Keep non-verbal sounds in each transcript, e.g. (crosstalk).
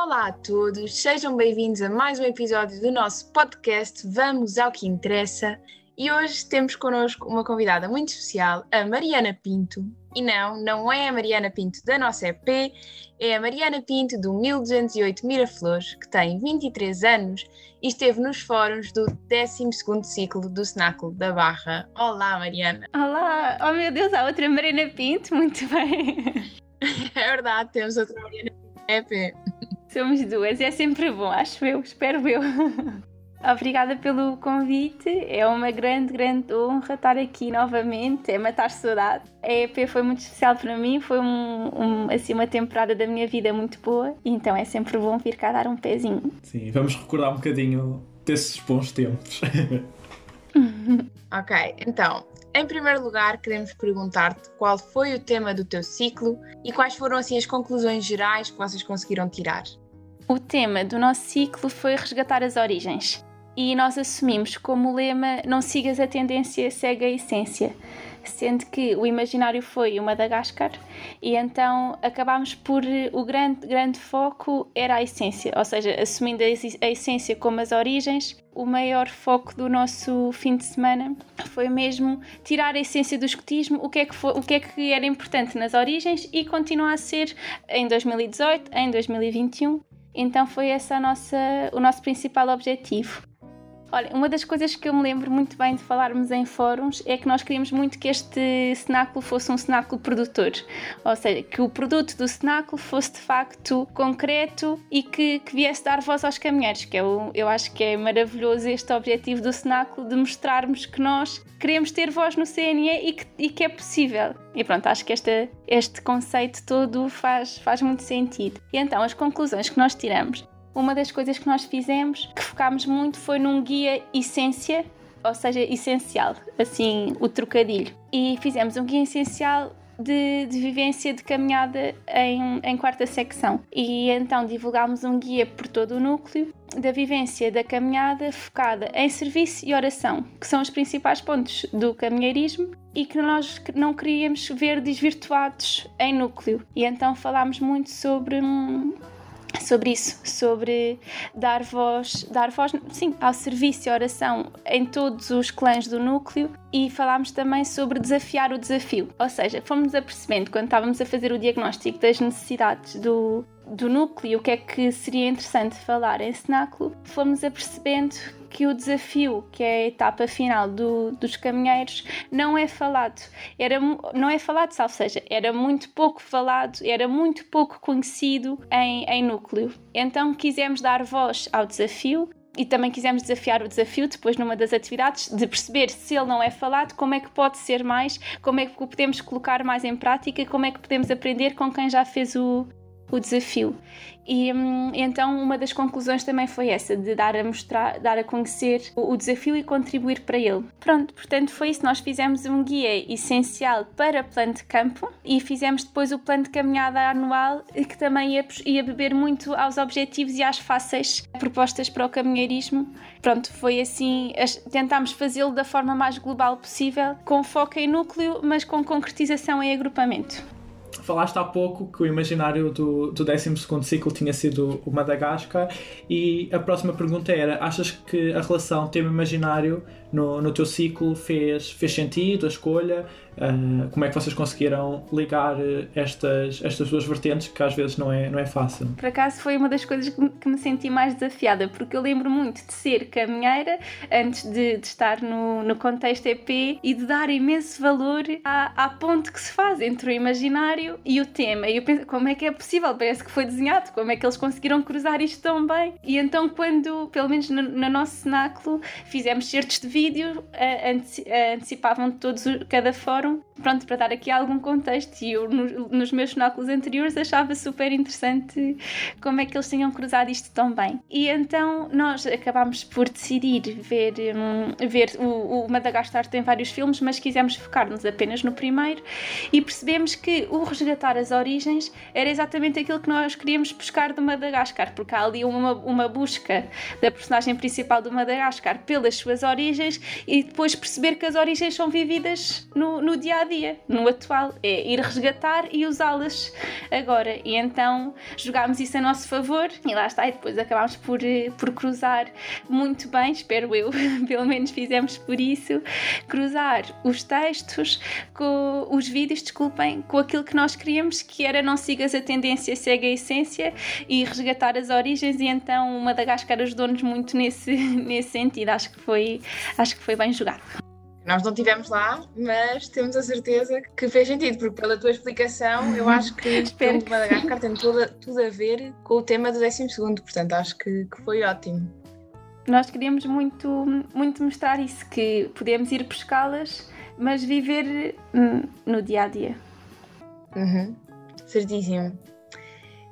Olá a todos, sejam bem-vindos a mais um episódio do nosso podcast Vamos ao que Interessa. E hoje temos connosco uma convidada muito especial, a Mariana Pinto. E não, não é a Mariana Pinto da nossa EP, é a Mariana Pinto do 1208 Miraflores, que tem 23 anos e esteve nos fóruns do 12 ciclo do Cenáculo da Barra. Olá, Mariana. Olá, oh meu Deus, há outra Mariana Pinto, muito bem. (laughs) É verdade, temos outra Mariana Pinto na EP. Somos duas, é sempre bom, acho eu, espero eu. (laughs) Obrigada pelo convite, é uma grande, grande honra estar aqui novamente, é matar saudade. A EP foi muito especial para mim, foi um, um, assim, uma temporada da minha vida muito boa, então é sempre bom vir cá dar um pezinho. Sim, vamos recordar um bocadinho desses bons tempos. (laughs) ok, então, em primeiro lugar, queremos perguntar-te qual foi o tema do teu ciclo e quais foram assim as conclusões gerais que vocês conseguiram tirar. O tema do nosso ciclo foi resgatar as origens. E nós assumimos como lema não sigas a tendência, segue a essência, sendo que o imaginário foi o Madagascar e então acabámos por o grande grande foco era a essência, ou seja, assumindo a essência como as origens, o maior foco do nosso fim de semana foi mesmo tirar a essência do escotismo, o que é que foi, o que é que era importante nas origens e continua a ser em 2018, em 2021. Então foi esse o nosso principal objetivo. Olha, uma das coisas que eu me lembro muito bem de falarmos em fóruns é que nós queríamos muito que este cenáculo fosse um cenáculo produtor, ou seja, que o produto do cenáculo fosse de facto concreto e que, que viesse dar voz aos caminheiros, que eu, é eu acho que é maravilhoso este objetivo do cenáculo de mostrarmos que nós queremos ter voz no CNE e que, e que é possível. E pronto, acho que esta, este conceito todo faz, faz muito sentido. E então, as conclusões que nós tiramos uma das coisas que nós fizemos, que focámos muito, foi num guia essência, ou seja, essencial, assim o trocadilho. E fizemos um guia essencial de, de, vivência de caminhada em, em quarta secção. E então divulgámos um guia por todo o núcleo da vivência da caminhada focada em serviço e oração, que são os principais pontos do caminheirismo e que nós não queríamos ver desvirtuados em núcleo. E então falámos muito sobre. Hum, sobre isso, sobre dar voz, dar voz, sim, ao serviço e oração em todos os clãs do núcleo e falámos também sobre desafiar o desafio. Ou seja, fomos apercebendo quando estávamos a fazer o diagnóstico das necessidades do, do núcleo, o que é que seria interessante falar em cenáculo, fomos apercebendo que o desafio, que é a etapa final do, dos caminheiros, não é falado. Era, não é falado, ou seja, era muito pouco falado, era muito pouco conhecido em, em núcleo. Então quisemos dar voz ao desafio e também quisemos desafiar o desafio depois numa das atividades de perceber se ele não é falado, como é que pode ser mais, como é que o podemos colocar mais em prática, como é que podemos aprender com quem já fez o, o desafio. E hum, então uma das conclusões também foi essa, de dar a mostrar, dar a conhecer o, desafio e contribuir para ele. Pronto, portanto foi isso. Nós fizemos um guia essencial para plano de campo e fizemos depois o plano de caminhada anual que também ia, ia beber muito aos objetivos e às fáceis propostas para o caminheirismo. Pronto, foi assim, tentámos fazê-lo da forma mais global possível, com foco em núcleo, mas com concretização em agrupamento. Falaste há pouco que o imaginário do, do 12 ciclo tinha sido o Madagascar, e a próxima pergunta era: achas que a relação tema-imaginário no, no teu ciclo fez, fez sentido, a escolha? Uh, como é que vocês conseguiram ligar estas, estas duas vertentes que às vezes não é, não é fácil? Por acaso foi uma das coisas que, que me senti mais desafiada, porque eu lembro muito de ser caminheira antes de, de estar no, no contexto EP e de dar imenso valor à, à ponte que se faz entre o imaginário e o tema. E eu penso, como é que é possível? Parece que foi desenhado, como é que eles conseguiram cruzar isto tão bem? E então, quando, pelo menos no, no nosso cenáculo, fizemos certos de vídeo, uh, antecipavam todos cada fórum pronto, para dar aqui algum contexto, e eu no, nos meus cenáculos anteriores achava super interessante como é que eles tinham cruzado isto tão bem. E então nós acabámos por decidir ver, um, ver o, o Madagascar tem vários filmes, mas quisemos focar-nos apenas no primeiro e percebemos que o resgatar as origens era exatamente aquilo que nós queríamos buscar do Madagascar, porque há ali uma, uma busca da personagem principal do Madagascar pelas suas origens e depois perceber que as origens são vividas no, no dia a dia, no atual. É ir resgatar e usá-las agora. E então jogámos isso a nosso favor e lá está. E depois acabámos por, eh, por cruzar muito bem, espero eu, (laughs) pelo menos fizemos por isso, cruzar os textos com os vídeos, desculpem, com aquilo que nós queríamos, que era não sigas a tendência, segue a essência e resgatar as origens. E então o Madagascar ajudou-nos muito nesse, (laughs) nesse sentido. Acho que foi, acho que foi bem jogado. Nós não estivemos lá, mas temos a certeza que fez sentido, porque pela tua explicação, eu acho que (laughs) o Madagascar tem tudo, tudo a ver com o tema do 12, portanto acho que, que foi ótimo. Nós queríamos muito, muito mostrar isso, que podemos ir pescá-las, mas viver hum, no dia a dia. Uhum. Certíssimo.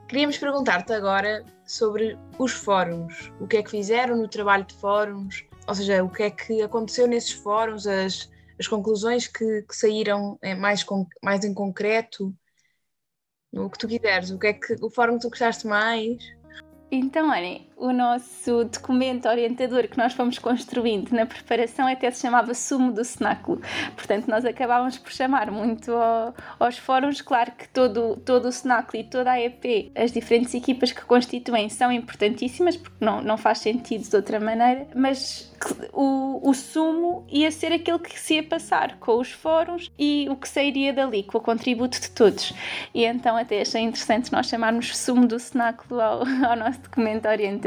Queríamos perguntar-te agora sobre os fóruns. O que é que fizeram no trabalho de fóruns? Ou seja, o que é que aconteceu nesses fóruns, as, as conclusões que, que saíram em mais, com, mais em concreto, o que tu quiseres, o que é que o fórum que tu gostaste mais? Então, olhem, o nosso documento orientador que nós fomos construindo na preparação até se chamava Sumo do Cenáculo. Portanto, nós acabávamos por chamar muito ao, aos fóruns. Claro que todo, todo o Cenáculo e toda a EP, as diferentes equipas que constituem, são importantíssimas, porque não, não faz sentido de outra maneira, mas o, o sumo ia ser aquele que se ia passar com os fóruns e o que sairia dali, com o contributo de todos. E então até achei interessante nós chamarmos sumo do cenáculo ao, ao nosso documento orientador.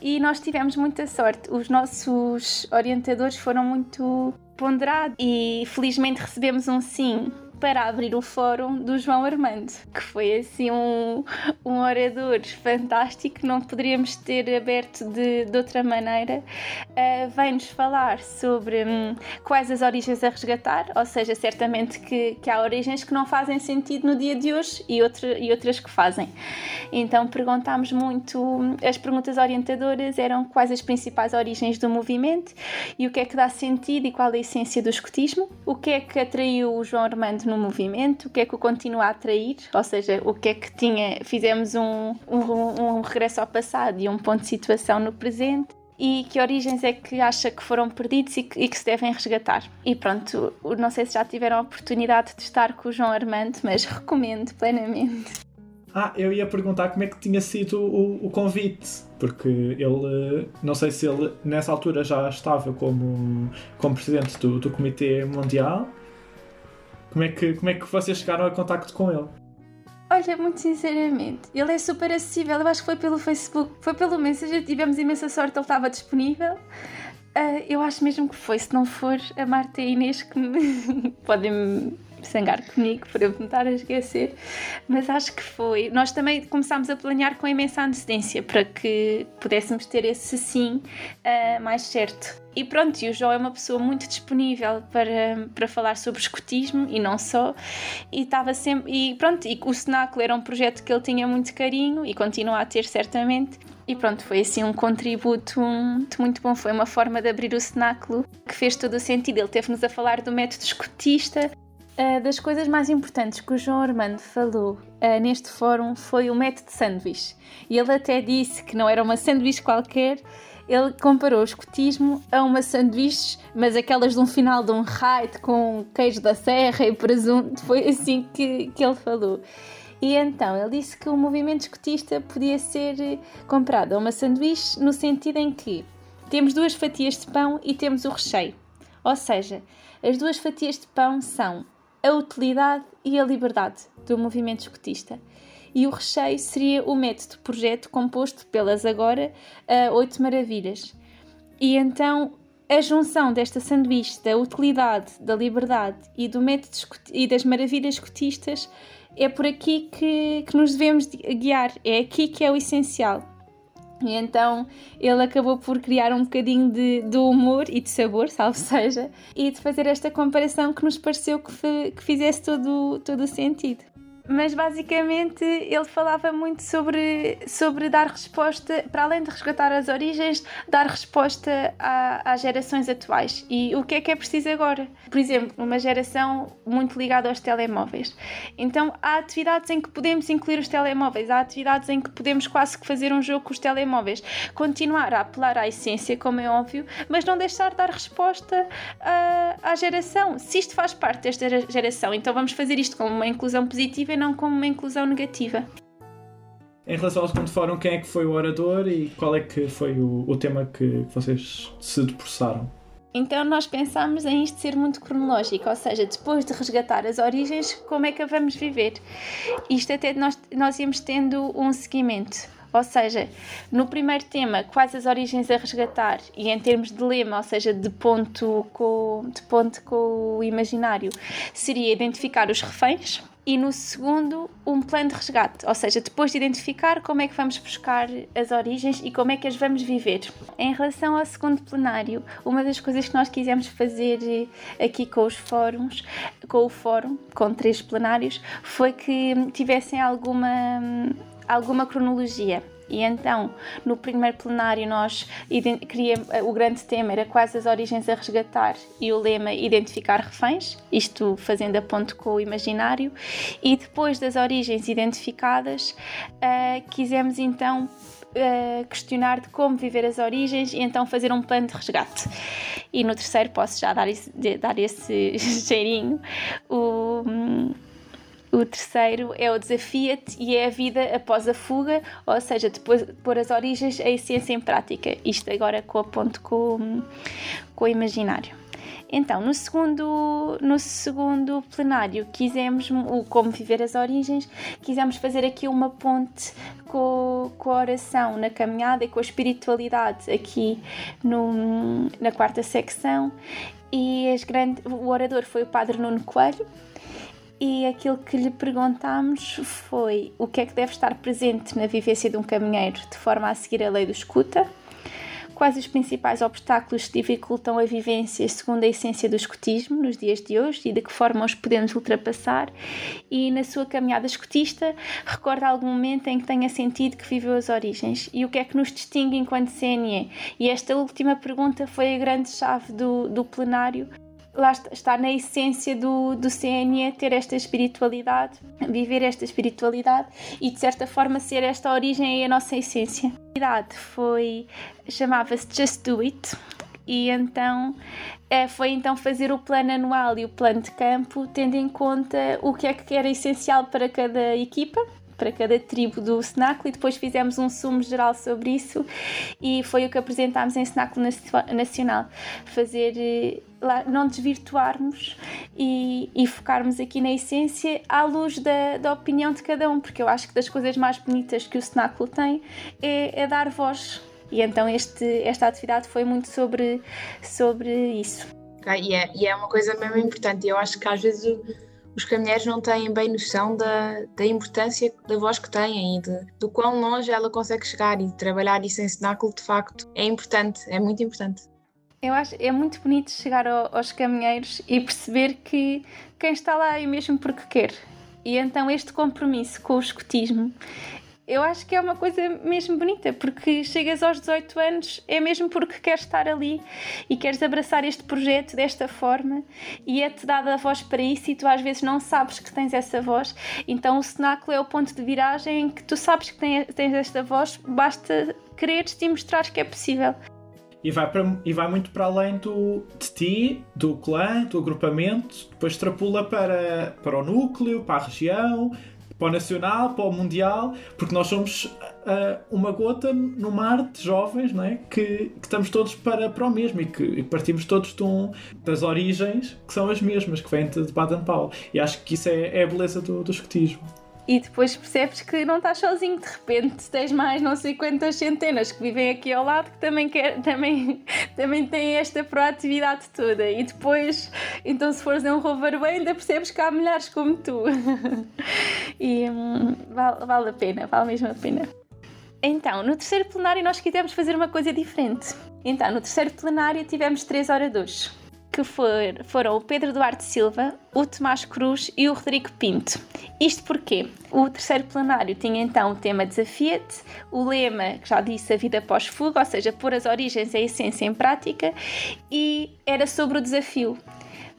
E nós tivemos muita sorte, os nossos orientadores foram muito ponderados e felizmente recebemos um sim para abrir o fórum do João Armando, que foi assim um, um orador fantástico, não poderíamos ter aberto de, de outra maneira. Uh, Vem-nos falar sobre um, quais as origens a resgatar, ou seja, certamente que, que há origens que não fazem sentido no dia de hoje e, outra, e outras que fazem. Então perguntámos muito, hum, as perguntas orientadoras eram quais as principais origens do movimento e o que é que dá sentido e qual a essência do escotismo, o que é que atraiu o João Armando no movimento, o que é que o continua a atrair, ou seja, o que é que tinha. Fizemos um, um, um regresso ao passado e um ponto de situação no presente e que origens é que acha que foram perdidos e que, e que, se devem resgatar. E pronto, não sei se já tiveram a oportunidade de estar com o João Armando, mas (laughs) recomendo plenamente. Ah, eu ia perguntar como é que tinha sido o, o convite, porque ele, não sei se ele nessa altura já estava como, como presidente do, do Comitê Mundial como é que, como é que vocês chegaram a contacto com ele? Olha, muito sinceramente, ele é super acessível. Eu acho que foi pelo Facebook, foi pelo Messenger, tivemos imensa sorte, ele estava disponível. Uh, eu acho mesmo que foi, se não for a Marta e a Inês que me (laughs) podem sangar comigo por eu me estar a esquecer, mas acho que foi. Nós também começámos a planear com imensa antecedência para que pudéssemos ter esse sim uh, mais certo. E pronto, e o João é uma pessoa muito disponível para, para falar sobre escotismo e não só. E estava sempre. E pronto, e o Cenáculo era um projeto que ele tinha muito carinho e continua a ter certamente. E pronto, foi assim um contributo muito, muito bom. Foi uma forma de abrir o cenáculo que fez todo o sentido. Ele teve-nos a falar do método escotista, Uh, das coisas mais importantes que o João Armando falou uh, neste fórum foi o método de sanduíche. E ele até disse que não era uma sanduíche qualquer, ele comparou o escotismo a uma sanduíche, mas aquelas de um final de um raid com queijo da serra e presunto. Foi assim que, que ele falou. E então ele disse que o movimento escotista podia ser eh, comparado a uma sanduíche no sentido em que temos duas fatias de pão e temos o recheio. Ou seja, as duas fatias de pão são a utilidade e a liberdade do movimento escotista. E o recheio seria o método projeto composto pelas agora oito maravilhas. E então a junção desta sanduíche da utilidade, da liberdade e, do método e das maravilhas escotistas é por aqui que, que nos devemos guiar, é aqui que é o essencial. E então ele acabou por criar um bocadinho de, de humor e de sabor, salvo (laughs) seja, e de fazer esta comparação que nos pareceu que, que fizesse todo, todo o sentido mas basicamente ele falava muito sobre, sobre dar resposta, para além de resgatar as origens, dar resposta às gerações atuais. E o que é que é preciso agora? Por exemplo, numa geração muito ligada aos telemóveis. Então há atividades em que podemos incluir os telemóveis, há atividades em que podemos quase que fazer um jogo com os telemóveis. Continuar a apelar à essência, como é óbvio, mas não deixar de dar resposta a, à geração. Se isto faz parte desta geração, então vamos fazer isto como uma inclusão positiva e não como uma inclusão negativa. Em relação ao segundo fórum, quem é que foi o orador e qual é que foi o, o tema que vocês se debruçaram? Então nós pensámos em isto ser muito cronológico, ou seja, depois de resgatar as origens, como é que a vamos viver? Isto até nós, nós íamos tendo um seguimento. Ou seja, no primeiro tema, quais as origens a resgatar, e em termos de lema, ou seja, de ponto com, de ponto com o imaginário, seria identificar os reféns, e no segundo, um plano de resgate, ou seja, depois de identificar como é que vamos buscar as origens e como é que as vamos viver. Em relação ao segundo plenário, uma das coisas que nós quisemos fazer aqui com os fóruns, com o fórum, com três plenários, foi que tivessem alguma, alguma cronologia. E então, no primeiro plenário, nós o grande tema era quais as origens a resgatar e o lema identificar reféns, isto fazendo a ponto com o imaginário. E depois das origens identificadas, uh, quisemos então uh, questionar de como viver as origens e então fazer um plano de resgate. E no terceiro, posso já dar esse, dar esse (laughs) cheirinho. O, o terceiro é o desafia-te e é a vida após a fuga, ou seja, depois de pôr as origens, a essência em prática. Isto agora com a ponto com, com o imaginário. Então, no segundo, no segundo plenário, quisemos, o Como Viver as Origens, quisemos fazer aqui uma ponte com, com a oração na caminhada e com a espiritualidade aqui no, na quarta secção. E as o orador foi o Padre Nuno Coelho, e aquilo que lhe perguntámos foi o que é que deve estar presente na vivência de um caminheiro de forma a seguir a lei do escuta, quais os principais obstáculos que dificultam a vivência segundo a essência do escutismo nos dias de hoje e de que forma os podemos ultrapassar? E na sua caminhada escutista recorda algum momento em que tenha sentido que viveu as origens? E o que é que nos distingue enquanto CNE e esta última pergunta foi a grande chave do, do plenário lá está na essência do, do CNE ter esta espiritualidade, viver esta espiritualidade e de certa forma ser esta origem e a nossa essência. A foi chamava-se Just Do It e então é, foi então fazer o plano anual e o plano de campo tendo em conta o que é que era essencial para cada equipa para cada tribo do cenáculo e depois fizemos um sumo geral sobre isso e foi o que apresentámos em cenáculo nacional fazer eh, não desvirtuarmos e, e, focarmos aqui na essência à luz da, da opinião de cada um porque eu acho que das coisas mais bonitas que o cenáculo tem é, é dar voz e então este, esta atividade foi muito sobre, sobre isso. E, é, e é uma coisa mesmo importante. Eu acho que às vezes os caminheiros não têm bem noção da, da importância da voz que têm e de, do quão longe ela consegue chegar e trabalhar isso em cenáculo de facto é importante, é muito importante. Eu acho é muito bonito chegar ao, aos caminheiros e perceber que quem está lá é mesmo porque quer. E então este compromisso com o escutismo eu acho que é uma coisa mesmo bonita, porque chegas aos 18 anos é mesmo porque queres estar ali e queres abraçar este projeto desta forma e é-te dada a voz para isso e tu às vezes não sabes que tens essa voz. Então o cenáculo é o ponto de viragem em que tu sabes que tens esta voz, basta quereres e mostrar que é possível. E vai, para, e vai muito para além do, de ti, do clã, do agrupamento, depois extrapula para, para o núcleo, para a região, para o nacional, para o mundial, porque nós somos uh, uma gota no mar de jovens não é? que, que estamos todos para, para o mesmo e que e partimos todos um, das origens que são as mesmas, que vêm de Baden-Powell. E acho que isso é, é a beleza do, do escotismo e depois percebes que não estás sozinho, de repente tens mais não sei quantas centenas que vivem aqui ao lado que também, quer, (laughs) também, também têm esta proatividade toda. E depois, então se fores a um rover ainda percebes que há milhares como tu. (laughs) e hum, vale, vale a pena, vale mesmo a pena. Então, no terceiro plenário nós quisemos fazer uma coisa diferente. Então, no terceiro plenário tivemos três oradores que for, foram o Pedro Duarte Silva, o Tomás Cruz e o Rodrigo Pinto. Isto porque o terceiro plenário tinha então o tema Desafia-te, o lema, que já disse, a vida pós-fuga, ou seja, pôr as origens e a essência em prática, e era sobre o desafio.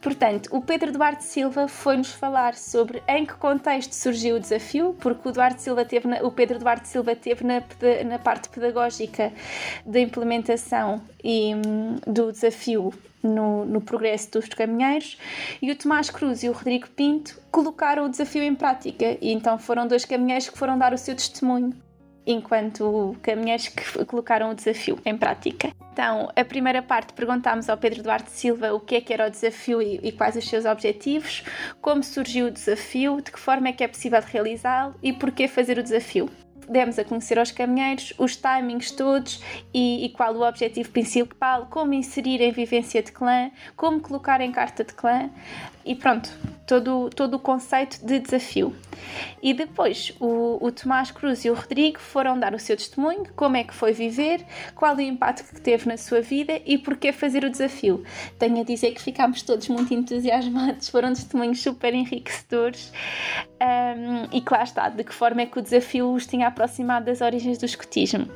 Portanto, o Pedro Duarte Silva foi-nos falar sobre em que contexto surgiu o desafio, porque o, Duarte Silva teve na, o Pedro Duarte Silva teve na, na parte pedagógica da implementação e, hum, do desafio no, no progresso dos caminheiros, e o Tomás Cruz e o Rodrigo Pinto colocaram o desafio em prática, e então foram dois caminheiros que foram dar o seu testemunho enquanto caminheiros que colocaram o desafio em prática. Então, a primeira parte perguntámos ao Pedro Duarte Silva o que é que era o desafio e, e quais os seus objetivos, como surgiu o desafio, de que forma é que é possível realizá-lo e porquê fazer o desafio demos a conhecer aos caminheiros os timings todos e, e, qual o objetivo principal, como inserir em vivência de clã, como colocar em carta de clã e pronto, todo, todo o conceito de desafio. E depois o, o Tomás Cruz e o Rodrigo foram dar o seu testemunho, como é que foi viver, qual o impacto que teve na sua vida e porquê fazer o desafio. Tenho a dizer que ficámos todos muito entusiasmados, foram testemunhos super enriquecedores um, e lá está, de que forma é que o desafio os tinha aproximado das origens do escotismo.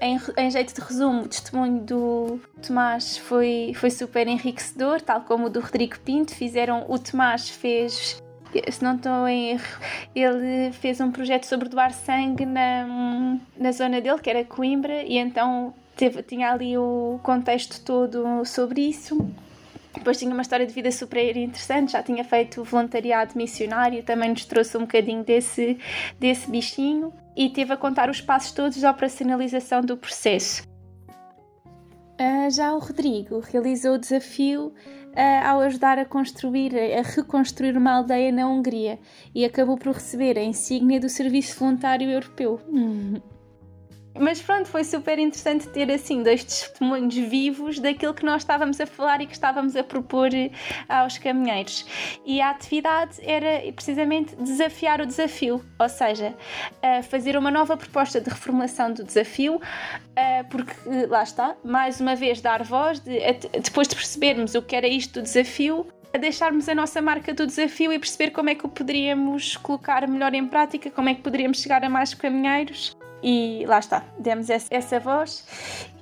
Em, em, jeito de resumo, o testemunho do Tomás foi, foi super enriquecedor, tal como o do Rodrigo Pinto. Fizeram, o Tomás fez, se não estou em erro, ele fez um projeto sobre doar sangue na, na zona dele, que era Coimbra, e então teve, tinha ali o contexto todo sobre isso. Depois tinha uma história de vida super interessante, já tinha feito voluntariado missionário, também nos trouxe um bocadinho desse, desse bichinho e teve a contar os passos todos da operacionalização do processo. Uh, já o Rodrigo realizou o desafio uh, ao ajudar a construir, a reconstruir uma aldeia na Hungria e acabou por receber a insígnia do Serviço Voluntário Europeu. (laughs) Mas pronto, foi super interessante ter assim dois testemunhos vivos daquilo que nós estávamos a falar e que estávamos a propor eh, aos caminheiros. E a atividade era precisamente desafiar o desafio, ou seja, fazer uma nova proposta de reformulação do desafio, porque eh, lá está, mais uma vez dar voz, de, depois de percebermos o que era isto do desafio, a deixarmos a nossa marca do desafio e perceber como é que o poderíamos colocar melhor em prática, como é que poderíamos chegar a mais caminheiros e lá está, demos essa, voz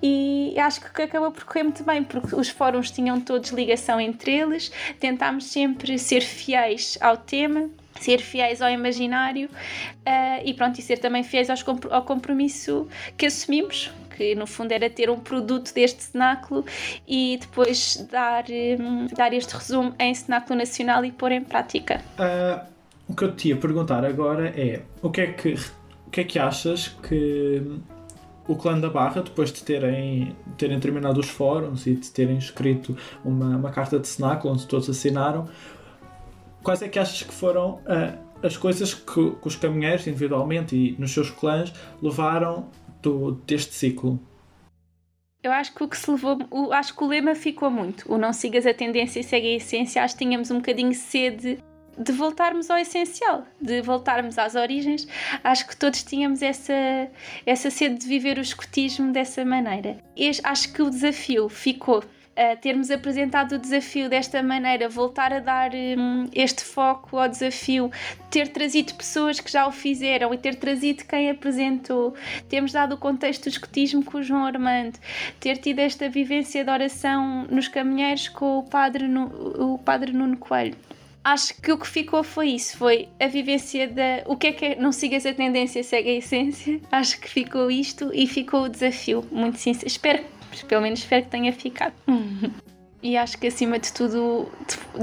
e acho que acabou por correr muito bem, porque os fóruns tinham todos ligação entre eles, tentámos sempre ser fiéis ao tema, ser fiéis ao imaginário uh, e pronto, e ser também fiéis aos, ao compromisso que assumimos, que no fundo era ter um produto deste cenáculo e depois dar, um, dar este resumo em cenáculo nacional e pôr em prática. Uh, o que eu te ia perguntar agora é o que é que que é que achas que o clã da Barra, depois de terem, terem terminado os fóruns e de terem escrito uma, uma carta de cenáculo onde todos assinaram, quais é que achas que foram uh, as coisas que, que, os caminheiros, individualmente e nos seus clãs, levaram do, deste ciclo? Eu acho que o que se levou, o, acho que o lema ficou muito. O não sigas a tendência e segue a essência. Acho que tínhamos um bocadinho sede de voltarmos ao essencial, de voltarmos às origens. Acho que todos tínhamos essa, essa sede de viver o escotismo dessa maneira. E acho que o desafio ficou termos apresentado o desafio desta maneira, voltar a dar um, este foco ao desafio, ter trazido pessoas que já o fizeram e ter trazido quem apresentou, termos dado o contexto do escotismo com o João Armando, ter tido esta vivência de oração nos caminheiros com o padre, o padre Nuno Coelho acho que o que ficou foi isso, foi a vivência da o que é que é, não sigas a tendência, segue a essência. Acho que ficou isto e ficou o desafio, muito sincero. Espero, pelo menos espero que tenha ficado. E acho que acima de tudo,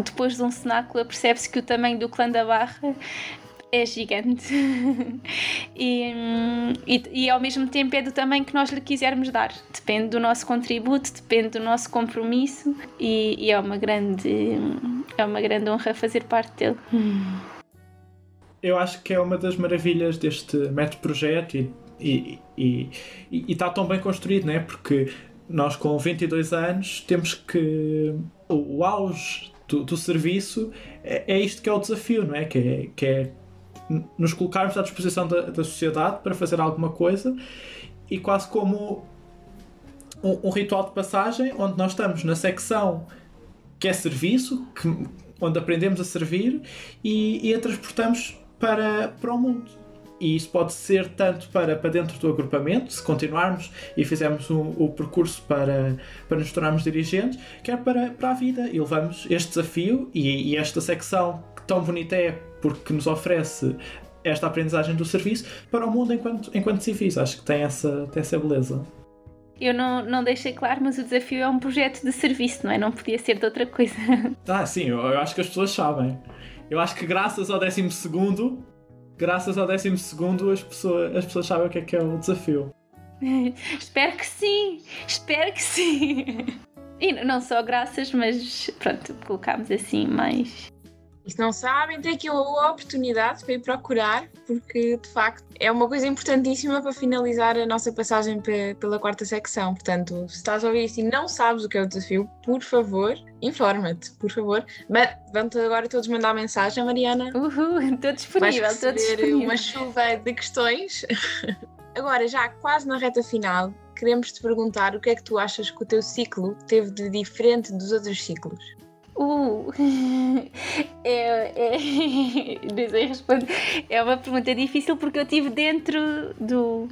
depois de um cenáculo, percebe-se que o tamanho do clã da Barra é gigante (laughs) e, e, e, ao mesmo tempo é do tamanho que nós lhe quisermos dar. Depende do nosso contributo, depende do nosso compromisso e, e é uma grande é uma grande honra fazer parte dele. Eu acho que é uma das maravilhas deste método projeto e, e, e, está tão bem construído, não é? Porque nós com 22 anos temos que o, o auge do, do serviço é, é, isto que é o desafio, não é? Que é, que é nos colocarmos à disposição da, da sociedade para fazer alguma coisa e quase como um, um, ritual de passagem onde nós estamos na secção que é serviço, que, onde aprendemos a servir e, e a transportamos para, para o mundo. E isso pode ser tanto para, para dentro do agrupamento, se continuarmos e fizermos o, o percurso para, para nos tornarmos dirigentes, quer para, para a vida. E levamos este desafio e, e esta secção tão bonita é porque nos oferece esta aprendizagem do serviço para o mundo enquanto, enquanto civis. Acho que tem essa, tem essa beleza. Eu não, não deixei claro, mas o desafio é um projeto de serviço, não é? Não podia ser de outra coisa. (laughs) Ah, sim, eu, eu acho que as pessoas sabem. Eu acho que graças ao 12 segundo, graças ao 12 segundo, as pessoas, as pessoas sabem o que é que é o desafio. (laughs) espero que sim, espero que sim. (laughs) E não só graças, mas pronto, colocámos assim mais e se não sabem, têm aqui uma oportunidade para ir procurar, porque de facto é uma coisa importantíssima para finalizar a nossa passagem pela quarta secção. Portanto, se estás a ouvir isto e não sabes o que é o desafio, por favor, informa-te, por favor. Vão-te agora todos mandar mensagem, Mariana. Uhul, estou disponível, estou disponível. uma chuva de questões. (laughs) agora, já quase na reta final, queremos te perguntar o que é que tu achas que o teu ciclo teve de diferente dos outros ciclos. Uh, (laughs) é, é. (laughs) É uma pergunta difícil porque eu tive dentro do.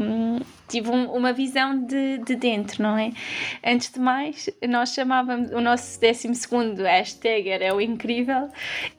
Tive um, uma visão de, de dentro, não é? Antes de mais, nós chamávamos o nosso 12 hashtag era o incrível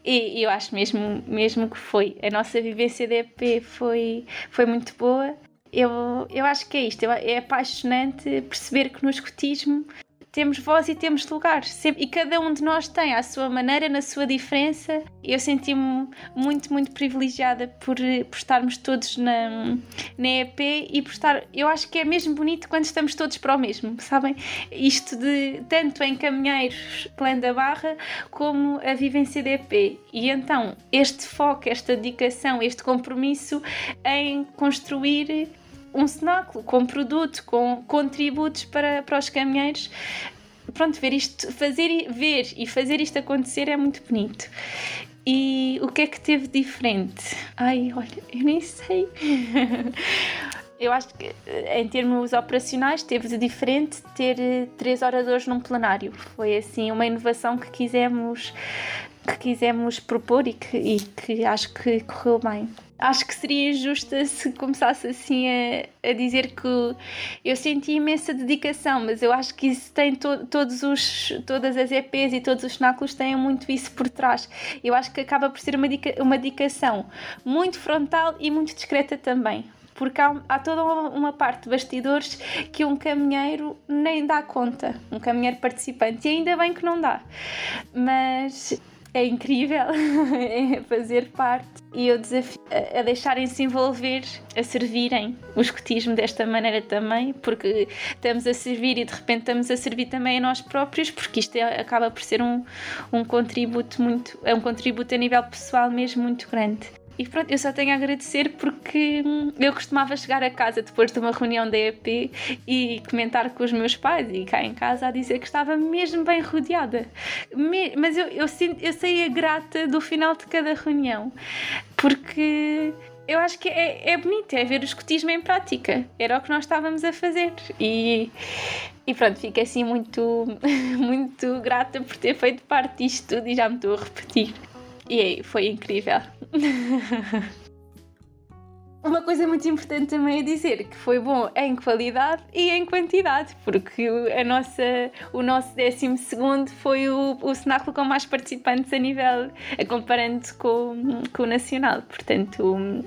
e, e eu acho mesmo, mesmo que foi. A nossa vivência de EP foi, foi muito boa. Eu, eu acho que é isto, é apaixonante perceber que no escotismo temos voz e temos lugar. E cada um de nós tem à sua maneira, na sua diferença. Eu senti-me muito, muito privilegiada por, por estarmos todos na, na EP e por estar. Eu acho que é mesmo bonito quando estamos todos para o mesmo, sabem? Isto de tanto em Caminheiros, Plano da Barra, como a vivência da EP. E então, este foco, esta dedicação, este compromisso em construir um cenáculo com produto, com contributos para, para os caminheiros. Pronto, ver isto, fazer, ver e fazer isto acontecer é muito bonito. E o que é que teve diferente? Ai, olha, eu nem sei. (laughs) eu acho que em termos operacionais teve de diferente ter eh, três oradores num plenário. Foi assim uma inovação que quisemos que quisemos propor e que, e que acho que correu bem acho que seria injusta (laughs) se começasse assim a, a dizer que eu senti imensa dedicação, mas eu acho que isso tem to, todos os, todas as EPs e todos os cenáculos têm muito isso por trás. Eu acho que acaba por ser uma, uma dedicação muito frontal e muito discreta também. Porque há, há toda uma parte de bastidores que um caminheiro nem dá conta, um caminheiro participante, e ainda bem que não dá. Mas é incrível (laughs) é fazer parte e eu desafio a deixarem-se envolver, a servirem o escotismo desta maneira também, porque estamos a servir e de repente estamos a servir também a nós próprios, porque isto é, acaba por ser um, um contributo muito, é um contributo a nível pessoal mesmo muito grande. E pronto, eu só tenho a agradecer porque hum, eu costumava chegar a casa depois de uma reunião da EP e comentar com os meus pais e cá em casa a dizer que estava mesmo bem rodeada. Mas eu, eu, sinto, eu saía grata do final de cada reunião porque eu acho que é, é bonito, é ver o escotismo em prática. Era o que nós estávamos a fazer. E, e pronto, fico assim muito, (laughs) muito grata por ter feito parte disto tudo e já me estou a repetir. E foi incrível. (laughs) Uma coisa muito importante também é dizer que foi bom em qualidade e em quantidade, porque a nossa, o nosso 12 foi o, o cenáculo com mais participantes a nível, comparando com, com o Nacional. Portanto,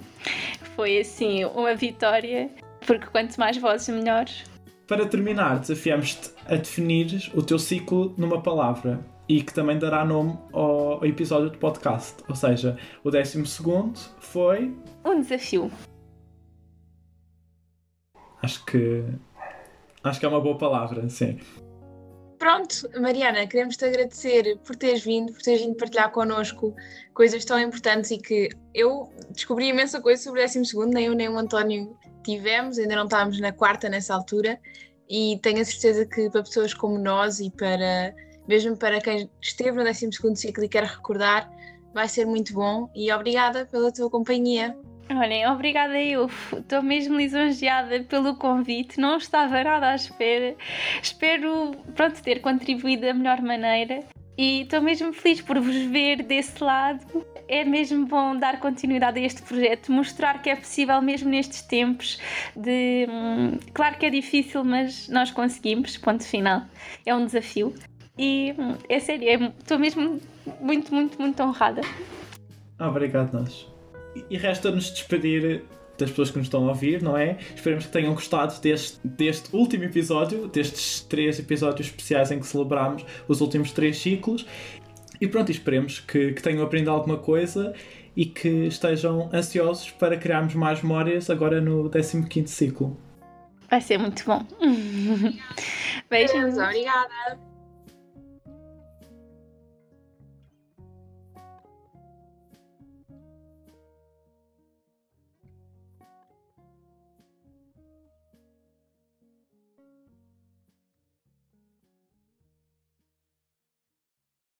foi assim uma vitória, porque quanto mais vozes, melhor. Para terminar, desafiamos-te a definir o teu ciclo numa palavra e que também dará nome ao episódio do podcast. Ou seja, o 12 foi. Um desafio. Acho que. Acho que é uma boa palavra, sim. Pronto, Mariana, queremos te agradecer por teres vindo, por teres vindo partilhar connosco coisas tão importantes e que eu descobri imensa coisa sobre o 12, nem eu nem o António tivemos, ainda não estávamos na quarta nessa altura, e tenho a certeza que para pessoas como nós e para mesmo para quem esteve no 12 ciclo e quer recordar, vai ser muito bom e obrigada pela tua companhia. Olhem, obrigada eu. Estou mesmo lisonjeada pelo convite. Não estava nada à espera. Espero, pronto, ter contribuído da melhor maneira. E estou mesmo feliz por vos ver desse lado. É mesmo bom dar continuidade a este projeto, mostrar que é possível mesmo nestes tempos de... Hum, claro que é difícil, mas nós conseguimos, ponto final. É um desafio. E é sério, estou mesmo muito, muito, muito honrada. Obrigado, nós. E resta-nos despedir das pessoas que nos estão a ouvir, não é? Esperemos que tenham gostado deste, deste último episódio, destes três episódios especiais em que celebramos os últimos três ciclos. E pronto, esperemos que, que tenham aprendido alguma coisa e que estejam ansiosos para criarmos mais memórias agora no 15 ciclo. Vai ser muito bom. (laughs) Beijinhos. Obrigada.